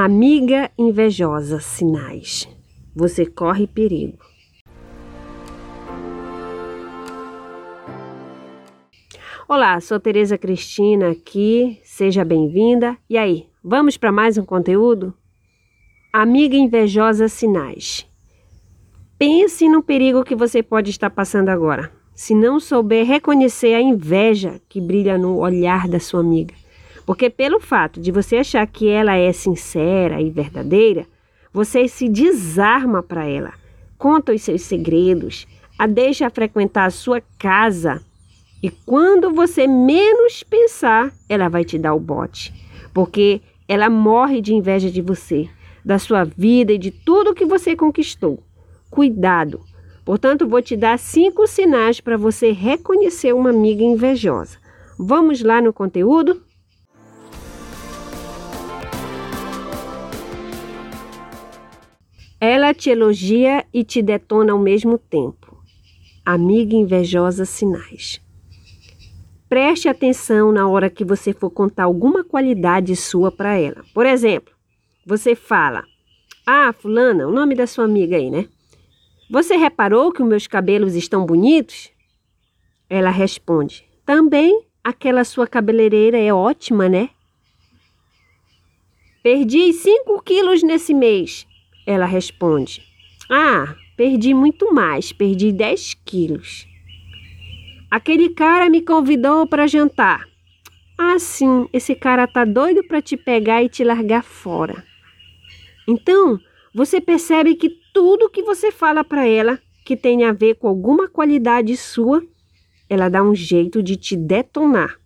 Amiga invejosa, sinais. Você corre perigo. Olá, sou Tereza Cristina aqui. Seja bem-vinda. E aí, vamos para mais um conteúdo? Amiga invejosa, sinais. Pense no perigo que você pode estar passando agora. Se não souber reconhecer a inveja que brilha no olhar da sua amiga, porque pelo fato de você achar que ela é sincera e verdadeira, você se desarma para ela, conta os seus segredos, a deixa frequentar a sua casa e quando você menos pensar, ela vai te dar o bote, porque ela morre de inveja de você, da sua vida e de tudo que você conquistou. Cuidado! Portanto, vou te dar cinco sinais para você reconhecer uma amiga invejosa. Vamos lá no conteúdo? Ela te elogia e te detona ao mesmo tempo. Amiga invejosa sinais. Preste atenção na hora que você for contar alguma qualidade sua para ela. Por exemplo, você fala: Ah, Fulana, o nome da sua amiga aí, né? Você reparou que os meus cabelos estão bonitos? Ela responde: Também aquela sua cabeleireira é ótima, né? Perdi 5 quilos nesse mês. Ela responde: Ah, perdi muito mais, perdi 10 quilos. Aquele cara me convidou para jantar. Ah, sim, esse cara tá doido para te pegar e te largar fora. Então, você percebe que tudo que você fala para ela que tem a ver com alguma qualidade sua, ela dá um jeito de te detonar.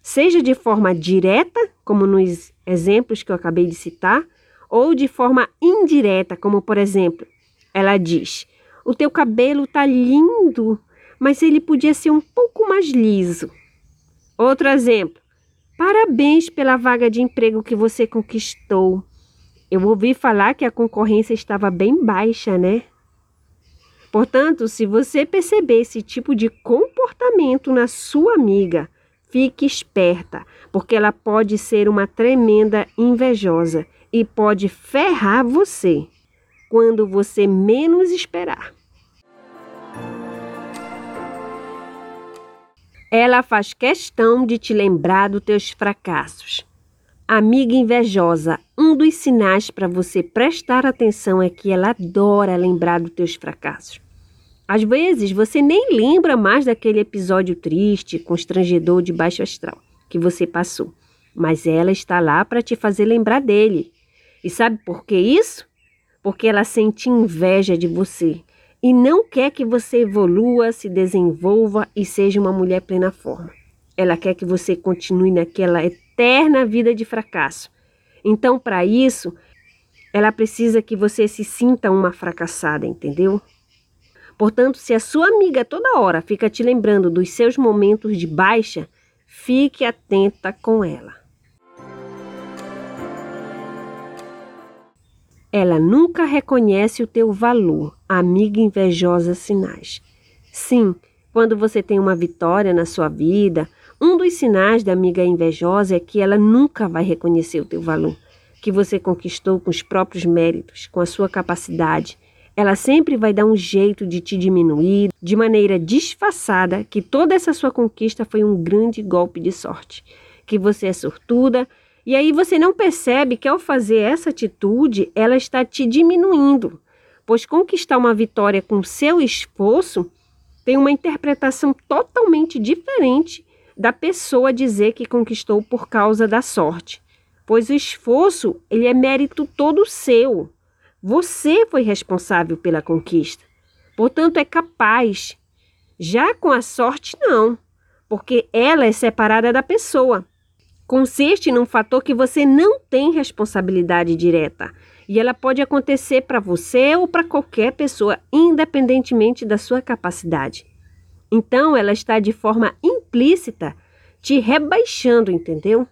Seja de forma direta, como nos exemplos que eu acabei de citar, ou de forma indireta, como por exemplo, ela diz: "O teu cabelo tá lindo, mas ele podia ser um pouco mais liso". Outro exemplo: "Parabéns pela vaga de emprego que você conquistou. Eu ouvi falar que a concorrência estava bem baixa, né?" Portanto, se você perceber esse tipo de comportamento na sua amiga, fique esperta, porque ela pode ser uma tremenda invejosa e pode ferrar você quando você menos esperar. Ela faz questão de te lembrar dos teus fracassos. Amiga invejosa, um dos sinais para você prestar atenção é que ela adora lembrar dos teus fracassos. Às vezes você nem lembra mais daquele episódio triste, constrangedor de baixo astral que você passou, mas ela está lá para te fazer lembrar dele. E sabe por que isso? Porque ela sente inveja de você e não quer que você evolua, se desenvolva e seja uma mulher plena forma. Ela quer que você continue naquela eterna vida de fracasso. Então, para isso, ela precisa que você se sinta uma fracassada, entendeu? Portanto, se a sua amiga toda hora fica te lembrando dos seus momentos de baixa, fique atenta com ela. Ela nunca reconhece o teu valor, amiga invejosa sinais. Sim, quando você tem uma vitória na sua vida, um dos sinais da amiga invejosa é que ela nunca vai reconhecer o teu valor, que você conquistou com os próprios méritos, com a sua capacidade. Ela sempre vai dar um jeito de te diminuir, de maneira disfarçada, que toda essa sua conquista foi um grande golpe de sorte, que você é sortuda e aí você não percebe que ao fazer essa atitude, ela está te diminuindo, pois conquistar uma vitória com seu esforço tem uma interpretação totalmente diferente da pessoa dizer que conquistou por causa da sorte, pois o esforço ele é mérito todo seu. Você foi responsável pela conquista, portanto é capaz. Já com a sorte não, porque ela é separada da pessoa consiste num fator que você não tem responsabilidade direta e ela pode acontecer para você ou para qualquer pessoa, independentemente da sua capacidade. Então, ela está de forma implícita te rebaixando, entendeu?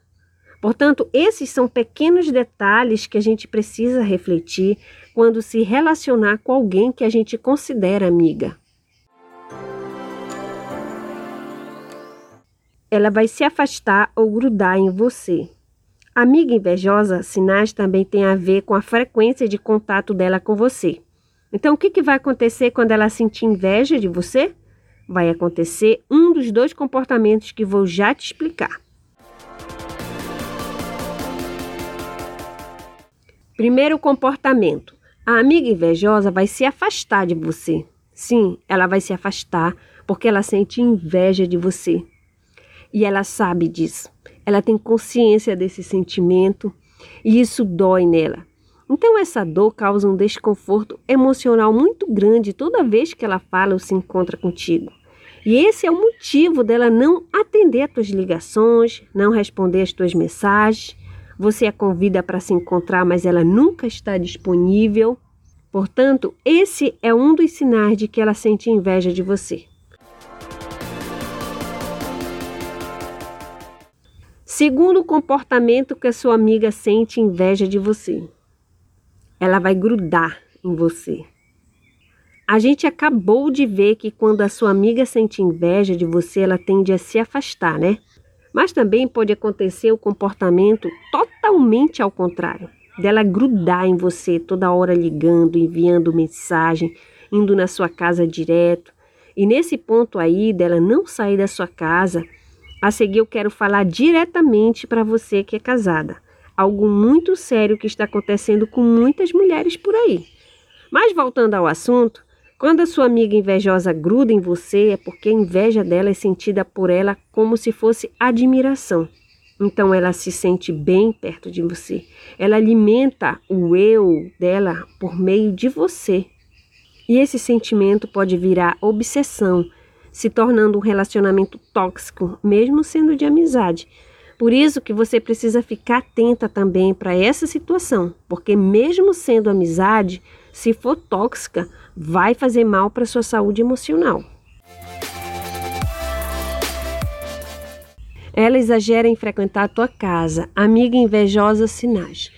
Portanto, esses são pequenos detalhes que a gente precisa refletir quando se relacionar com alguém que a gente considera amiga. Ela vai se afastar ou grudar em você. Amiga invejosa, sinais também tem a ver com a frequência de contato dela com você. Então, o que, que vai acontecer quando ela sentir inveja de você? Vai acontecer um dos dois comportamentos que vou já te explicar. Primeiro comportamento: a amiga invejosa vai se afastar de você. Sim, ela vai se afastar porque ela sente inveja de você. E ela sabe disso. Ela tem consciência desse sentimento e isso dói nela. Então, essa dor causa um desconforto emocional muito grande toda vez que ela fala ou se encontra contigo. E esse é o motivo dela não atender as tuas ligações, não responder as tuas mensagens. Você a convida para se encontrar, mas ela nunca está disponível. Portanto, esse é um dos sinais de que ela sente inveja de você. Segundo comportamento que a sua amiga sente inveja de você. Ela vai grudar em você. A gente acabou de ver que quando a sua amiga sente inveja de você, ela tende a se afastar, né? Mas também pode acontecer o comportamento totalmente ao contrário, dela grudar em você toda hora ligando, enviando mensagem, indo na sua casa direto. E nesse ponto aí dela não sair da sua casa, a seguir, eu quero falar diretamente para você que é casada. Algo muito sério que está acontecendo com muitas mulheres por aí. Mas voltando ao assunto, quando a sua amiga invejosa gruda em você, é porque a inveja dela é sentida por ela como se fosse admiração. Então ela se sente bem perto de você. Ela alimenta o eu dela por meio de você. E esse sentimento pode virar obsessão, se tornando um relacionamento tóxico, mesmo sendo de amizade. Por isso que você precisa ficar atenta também para essa situação, porque mesmo sendo amizade, se for tóxica, vai fazer mal para sua saúde emocional. Ela exagera em frequentar a tua casa, amiga invejosa sinais.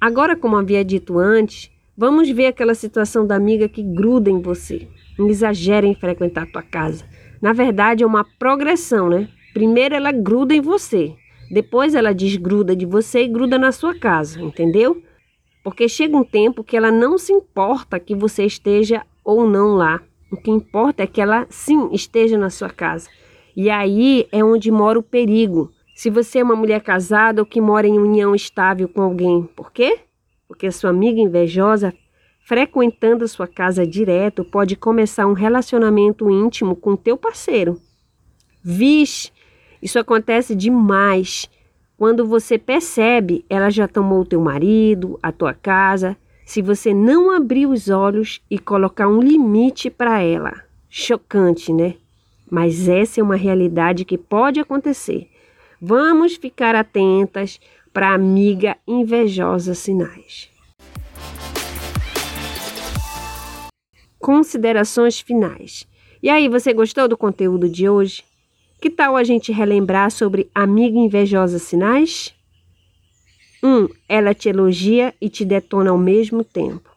Agora, como havia dito antes, vamos ver aquela situação da amiga que gruda em você, exagera em frequentar a tua casa. Na verdade, é uma progressão, né? Primeiro ela gruda em você, depois ela desgruda de você e gruda na sua casa, entendeu? Porque chega um tempo que ela não se importa que você esteja ou não lá. O que importa é que ela sim esteja na sua casa. E aí é onde mora o perigo. Se você é uma mulher casada ou que mora em união estável com alguém, por quê? Porque a sua amiga invejosa frequentando sua casa direto, pode começar um relacionamento íntimo com teu parceiro. Vixe, isso acontece demais. Quando você percebe, ela já tomou o teu marido, a tua casa, se você não abrir os olhos e colocar um limite para ela. Chocante, né? Mas essa é uma realidade que pode acontecer. Vamos ficar atentas para amiga invejosa sinais. Considerações finais. E aí, você gostou do conteúdo de hoje? Que tal a gente relembrar sobre amiga invejosa sinais? 1. Um, ela te elogia e te detona ao mesmo tempo.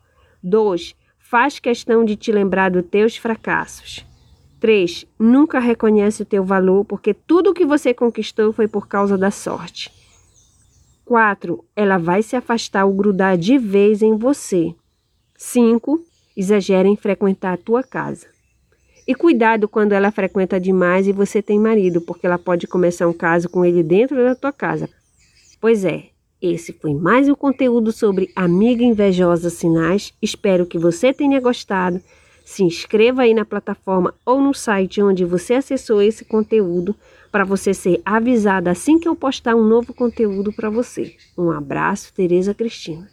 2. Faz questão de te lembrar dos teus fracassos. 3. Nunca reconhece o teu valor porque tudo o que você conquistou foi por causa da sorte. 4. Ela vai se afastar ou grudar de vez em você. 5 exagera em frequentar a tua casa. E cuidado quando ela frequenta demais e você tem marido, porque ela pode começar um caso com ele dentro da tua casa. Pois é, esse foi mais um conteúdo sobre Amiga Invejosa Sinais. Espero que você tenha gostado. Se inscreva aí na plataforma ou no site onde você acessou esse conteúdo para você ser avisada assim que eu postar um novo conteúdo para você. Um abraço, Tereza Cristina.